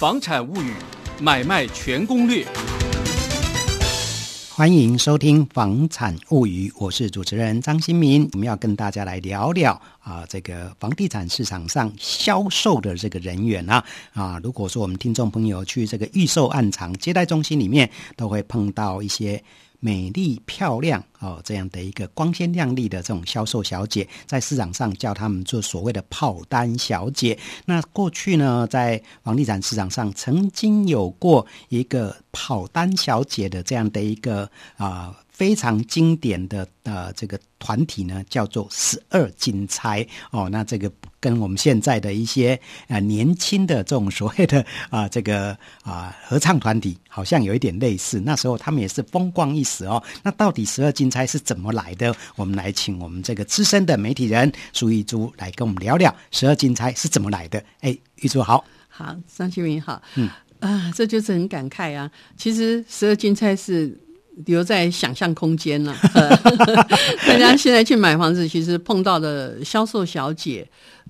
房产物语买卖全攻略。欢迎收听《房产物语》，我是主持人张新民。我们要跟大家来聊聊啊，这个房地产市场上销售的这个人员啊啊，如果说我们听众朋友去这个预售案场接待中心里面，都会碰到一些。美丽漂亮哦，这样的一个光鲜亮丽的这种销售小姐，在市场上叫他们做所谓的跑单小姐。那过去呢，在房地产市场上曾经有过一个跑单小姐的这样的一个啊。非常经典的呃，这个团体呢，叫做十二金钗哦。那这个跟我们现在的一些啊、呃、年轻的这种所谓的啊、呃、这个啊、呃、合唱团体，好像有一点类似。那时候他们也是风光一时哦。那到底十二金钗是怎么来的？我们来请我们这个资深的媒体人苏玉珠来跟我们聊聊十二金钗是怎么来的。哎，玉珠好，好，张新明好，嗯啊，这就是很感慨啊。其实十二金钗是。留在想象空间了。大家现在去买房子，其实碰到的销售小姐，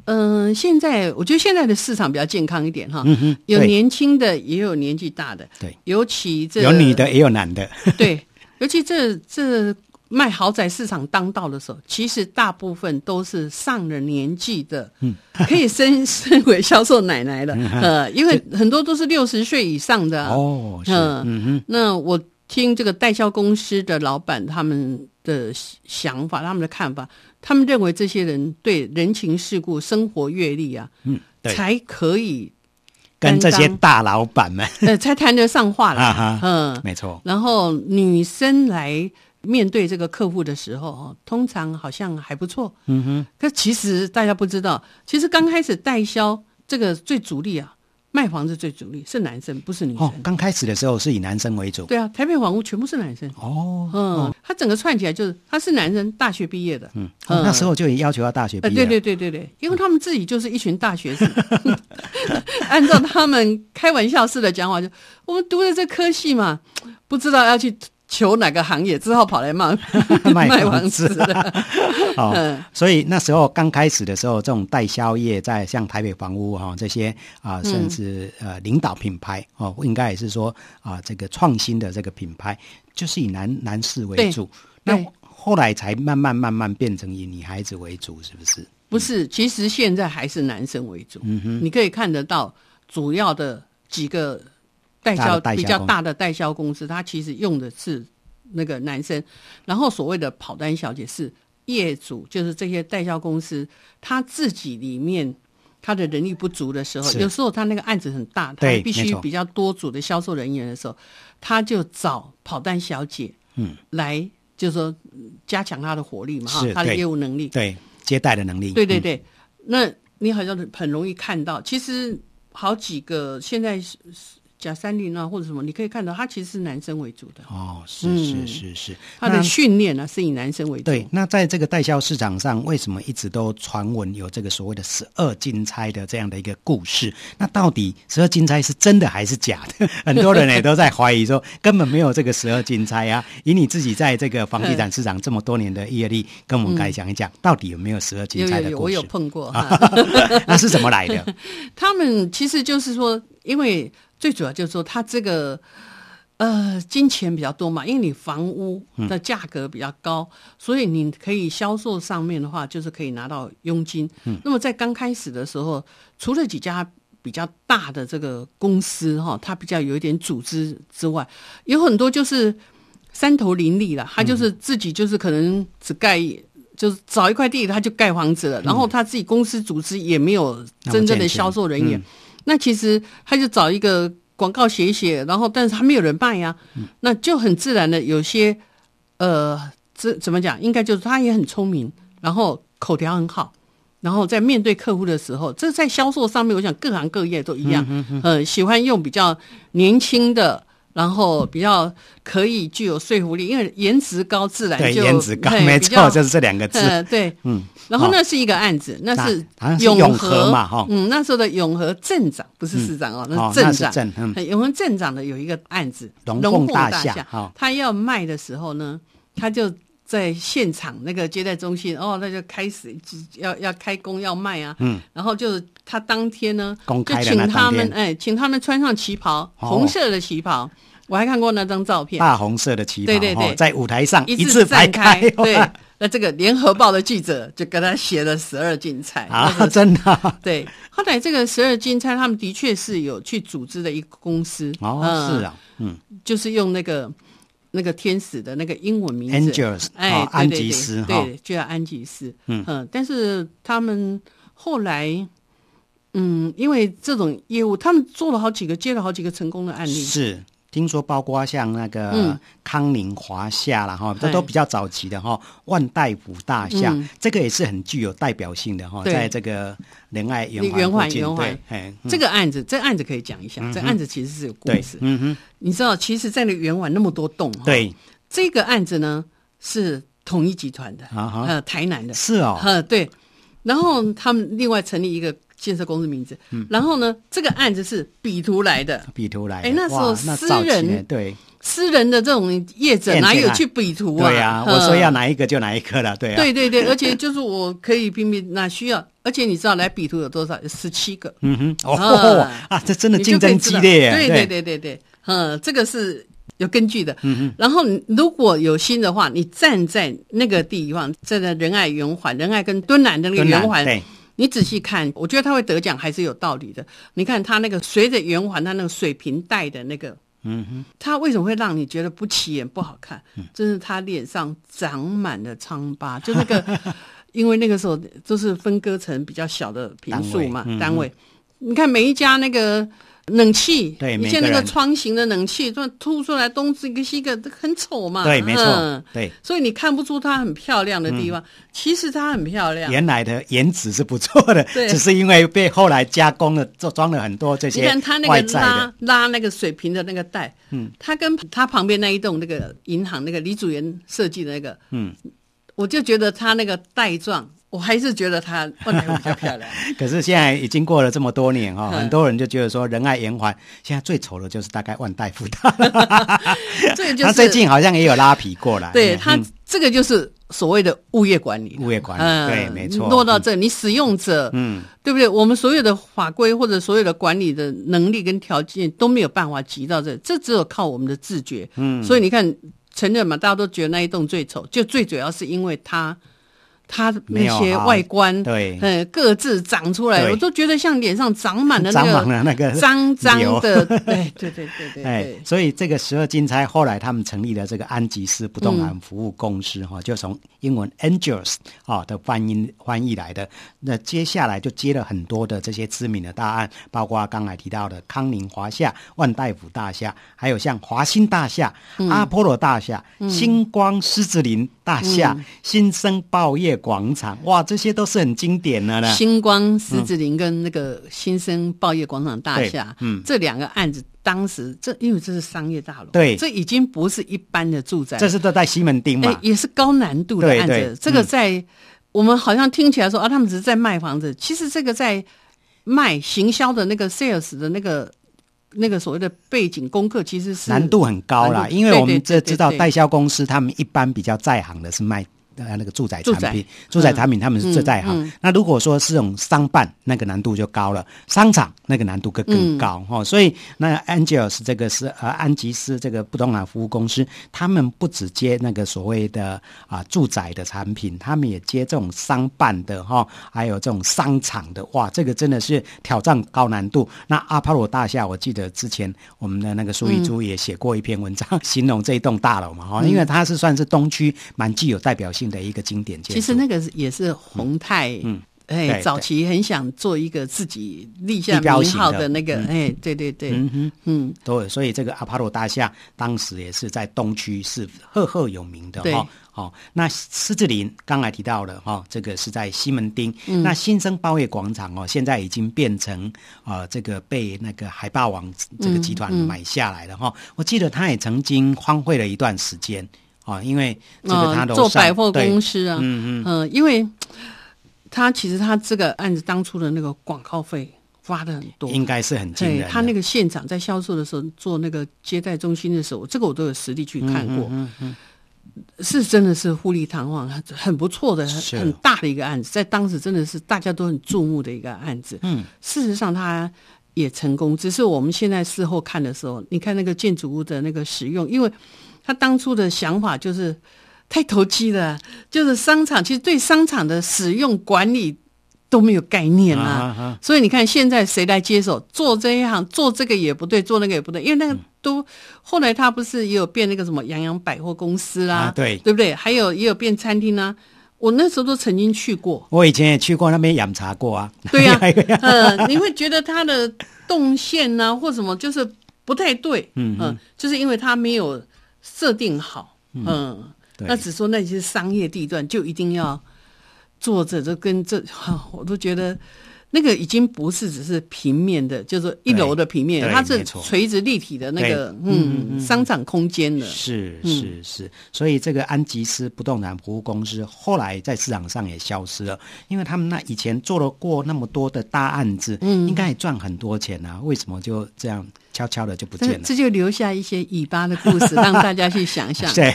嗯、呃，现在我觉得现在的市场比较健康一点哈。嗯、有年轻的，也有年纪大的。对，尤其这有女的，也有男的。对，尤其这这卖豪宅市场当道的时候，其实大部分都是上了年纪的，嗯，可以升升为销售奶奶了。呃，因为很多都是六十岁以上的、啊、哦。是嗯哼，那我。听这个代销公司的老板他们的想法，他们的看法，他们认为这些人对人情世故、生活阅历啊，嗯，才可以跟这些大老板们，呃，才谈得上话了。啊、嗯，没错。然后女生来面对这个客户的时候，通常好像还不错。嗯哼。可其实大家不知道，其实刚开始代销这个最主力啊。卖房子最主力是男生，不是女生。哦，刚开始的时候是以男生为主。对啊，台北房屋全部是男生。哦，嗯，他整个串起来就是他是男生，大学毕业的。嗯，哦、那时候就要求要大学毕业。对对对对对，因为他们自己就是一群大学生。按照他们开玩笑式的讲话，就我们读的这科系嘛，不知道要去。求哪个行业，只好跑来卖 卖房子的。好，所以那时候刚开始的时候，这种代销业在像台北房屋哈这些啊，甚至呃领导品牌哦，应该也是说啊，这个创新的这个品牌，就是以男男士为主。那后来才慢慢慢慢变成以女孩子为主，是不是？不是，其实现在还是男生为主。嗯哼，你可以看得到主要的几个。代销比较大的代销公司，他其实用的是那个男生，然后所谓的跑单小姐是业主，就是这些代销公司他自己里面他的人力不足的时候，有时候他那个案子很大，他必须比较多组的销售人员的时候，他就找跑单小姐，嗯，来就是说加强他的火力嘛，哈，他的业务能力，对接待的能力，对对对，那你好像很容易看到，其实好几个现在是。假三林啊，或者什么，你可以看到，他其实是男生为主的。哦，是是是是，他的训练呢是以男生为主。对，那在这个代销市场上，为什么一直都传闻有这个所谓的十二金钗的这样的一个故事？那到底十二金钗是真的还是假的？很多人也都在怀疑说，根本没有这个十二金钗啊。以你自己在这个房地产市场这么多年的业力，跟我们来讲一讲，到底有没有十二金钗的故事？有有有，我有碰过。那是怎么来的？他们其实就是说，因为。最主要就是说，他这个呃金钱比较多嘛，因为你房屋的价格比较高，嗯、所以你可以销售上面的话，就是可以拿到佣金。嗯、那么在刚开始的时候，除了几家比较大的这个公司哈，它比较有一点组织之外，有很多就是三头林立了，他就是自己就是可能只盖，就是找一块地他就盖房子了，嗯、然后他自己公司组织也没有真正的销售人员。那其实他就找一个广告写一写，然后但是他没有人卖呀、啊，嗯、那就很自然的有些呃，这怎么讲？应该就是他也很聪明，然后口条很好，然后在面对客户的时候，这在销售上面，我想各行各业都一样，呃，喜欢用比较年轻的。然后比较可以具有说服力，因为颜值高，自然就颜值高，没错，就是这两个字。呃、对，嗯。然后那是一个案子，那是永和嘛，哈。嗯，那时候的永和镇长不是市长哦，那是镇长。嗯，永和镇长的有一个案子，龙凤大厦。他要卖的时候呢，他就在现场那个接待中心，哦，那就开始要要开工要卖啊，嗯，然后就是他当天呢，公开就请他们哎，请他们穿上旗袍，哦、红色的旗袍，我还看过那张照片，大红色的旗袍，对对对，在舞台上一字排开，对。那这个联合报的记者就跟他写了十二金钗啊，真的、啊、对。后来这个十二金钗，他们的确是有去组织的一个公司。哦，嗯、是啊，嗯，就是用那个那个天使的那个英文名字，Angels，哎，哦、安吉斯，对，对，就叫安吉斯，嗯嗯。但是他们后来，嗯，因为这种业务，他们做了好几个，接了好几个成功的案例，是。听说包括像那个康宁华夏啦哈，这都比较早期的哈。万代福大厦，嗯、这个也是很具有代表性的哈，在这个仁爱圆环圆环对，这个案子，这个案子可以讲一下。嗯、这案子其实是有故事。嗯哼，你知道，其实，在那圆环那么多栋，对，这个案子呢是统一集团的啊，呃，台南的，是哦，呃，对。然后他们另外成立一个。建设公司名字，嗯，然后呢，这个案子是比图来的，比图来的，哎，那时候私人对。私人的这种业者哪有去比图啊？对呀，我说要哪一个就哪一个了，对啊，对对对，而且就是我可以拼命，那需要，而且你知道来比图有多少？十七个，嗯哼，哦啊，这真的竞争激烈，对。对对对对，嗯，这个是有根据的，嗯哼，然后如果有心的话，你站在那个地方，站在仁爱圆环，仁爱跟敦南的那个圆环。你仔细看，我觉得他会得奖还是有道理的。你看他那个随着圆环，他那个水平带的那个，嗯哼，他为什么会让你觉得不起眼、不好看？就、嗯、是他脸上长满了疮疤，就那个，因为那个时候都是分割成比较小的平数嘛，单位。嗯、单位你看每一家那个。冷气，对，以前那个窗型的冷气，这凸出来东一个西一个，很丑嘛。对，没错，对。所以你看不出它很漂亮的地方，其实它很漂亮。原来的颜值是不错的，只是因为被后来加工了，做装了很多这些。你看它那个拉拉那个水平的那个带，嗯，它跟它旁边那一栋那个银行那个李祖原设计的那个，嗯，我就觉得它那个带状。我还是觉得它万年比较漂亮。可是现在已经过了这么多年哈、哦，很多人就觉得说仁爱圆环现在最丑的就是大概万代福大。这个就是他最近好像也有拉皮过来。对他、嗯、这个就是所谓的物业管理。物业管理，嗯、对，没错。落到这，你使用者，嗯，对不对？我们所有的法规或者所有的管理的能力跟条件都没有办法及到这，这只有靠我们的自觉。嗯，所以你看，承认嘛，大家都觉得那一栋最丑，就最主要是因为它。它那些外观，对，嗯，各自长出来，我都觉得像脸上长满了那个脏脏的，对对对对对。哎，所以这个十二金钗后来他们成立了这个安吉斯不动产服务公司哈，就从英文 Angels 啊的翻译翻译来的。那接下来就接了很多的这些知名的大案，包括刚才提到的康宁华夏、万代福大厦，还有像华新大厦、阿波罗大厦、星光狮子林大厦、新生报业。广场哇，这些都是很经典的呢。星光狮子林跟那个新生报业广场大厦，嗯，这两个案子当时这因为这是商业大楼，对，这已经不是一般的住宅，这是都在西门町嘛，也是高难度的案子。这个在我们好像听起来说啊，他们只是在卖房子，其实这个在卖行销的那个 sales 的那个那个所谓的背景功课，其实是难度很高啦。因为我们这知道代销公司他们一般比较在行的是卖。呃，那个住宅产品，住宅产品他们是最在行。那如果说是这种商办，那个难度就高了；商场那个难度更更高哈。所以那 Angels 这个是呃安吉斯这个不动产服务公司，他们不只接那个所谓的啊住宅的产品，他们也接这种商办的哈、哦，还有这种商场的。哇，这个真的是挑战高难度。那阿帕罗大厦，我记得之前我们的那个苏一珠也写过一篇文章，嗯、形容这一栋大楼嘛哈，因为它是算是东区蛮具有代表性的一个经典建筑，其实那个也是宏泰，嗯，哎，早期很想做一个自己立下名号的那个，哎，对对对，嗯哼，嗯，对，所以这个阿帕罗大厦当时也是在东区是赫赫有名的哈。好，那狮子林刚才提到了哈，这个是在西门町。那新生包业广场哦，现在已经变成呃，这个被那个海霸王这个集团买下来了哈。我记得他也曾经荒废了一段时间。啊，因为这个他做百货公司啊，嗯嗯嗯，因为他其实他这个案子当初的那个广告费花的很多，应该是很惊人。他那个现场在销售的时候做那个接待中心的时候，这个我都有实地去看过。嗯嗯，嗯，嗯是真的是富丽堂皇，很不错的，很大的一个案子，在当时真的是大家都很注目的一个案子。嗯，事实上他也成功，只是我们现在事后看的时候，你看那个建筑物的那个使用，因为他当初的想法就是太投机了，就是商场其实对商场的使用管理都没有概念啊，啊啊所以你看现在谁来接手做这一行，做这个也不对，做那个也不对，因为那个。都后来他不是也有变那个什么洋洋百货公司啦，啊、对对不对？还有也有变餐厅啊。我那时候都曾经去过，我以前也去过那边养茶过啊。对呀、啊，呃，你会觉得它的动线呢、啊，或什么就是不太对，嗯嗯、呃，就是因为它没有设定好，嗯，呃、那只说那些商业地段就一定要做着，就跟这，我都觉得。那个已经不是只是平面的，就是一楼的平面，它是垂直立体的那个嗯，嗯，嗯商场空间的。是是是，所以这个安吉斯不动产服务公司后来在市场上也消失了，因为他们那以前做了过那么多的大案子，嗯，应该也赚很多钱啊，为什么就这样？悄悄的就不见了，这就留下一些尾巴的故事，让大家去想象。对，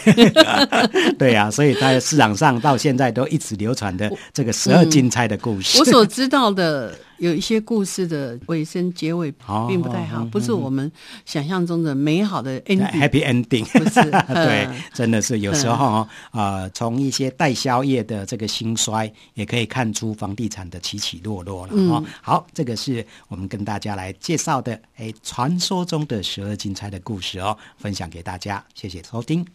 对呀、啊，所以在市场上到现在都一直流传的这个十二金钗的故事。我所知道的有一些故事的尾声结尾并不太好，哦、不是我们想象中的美好的 ending，happy ending。不是，对，真的是有时候啊，呃，从一些代销业的这个兴衰，也可以看出房地产的起起落落了。哦、嗯，好，这个是我们跟大家来介绍的，哎，传说中的十二金钗的故事哦，分享给大家，谢谢收听。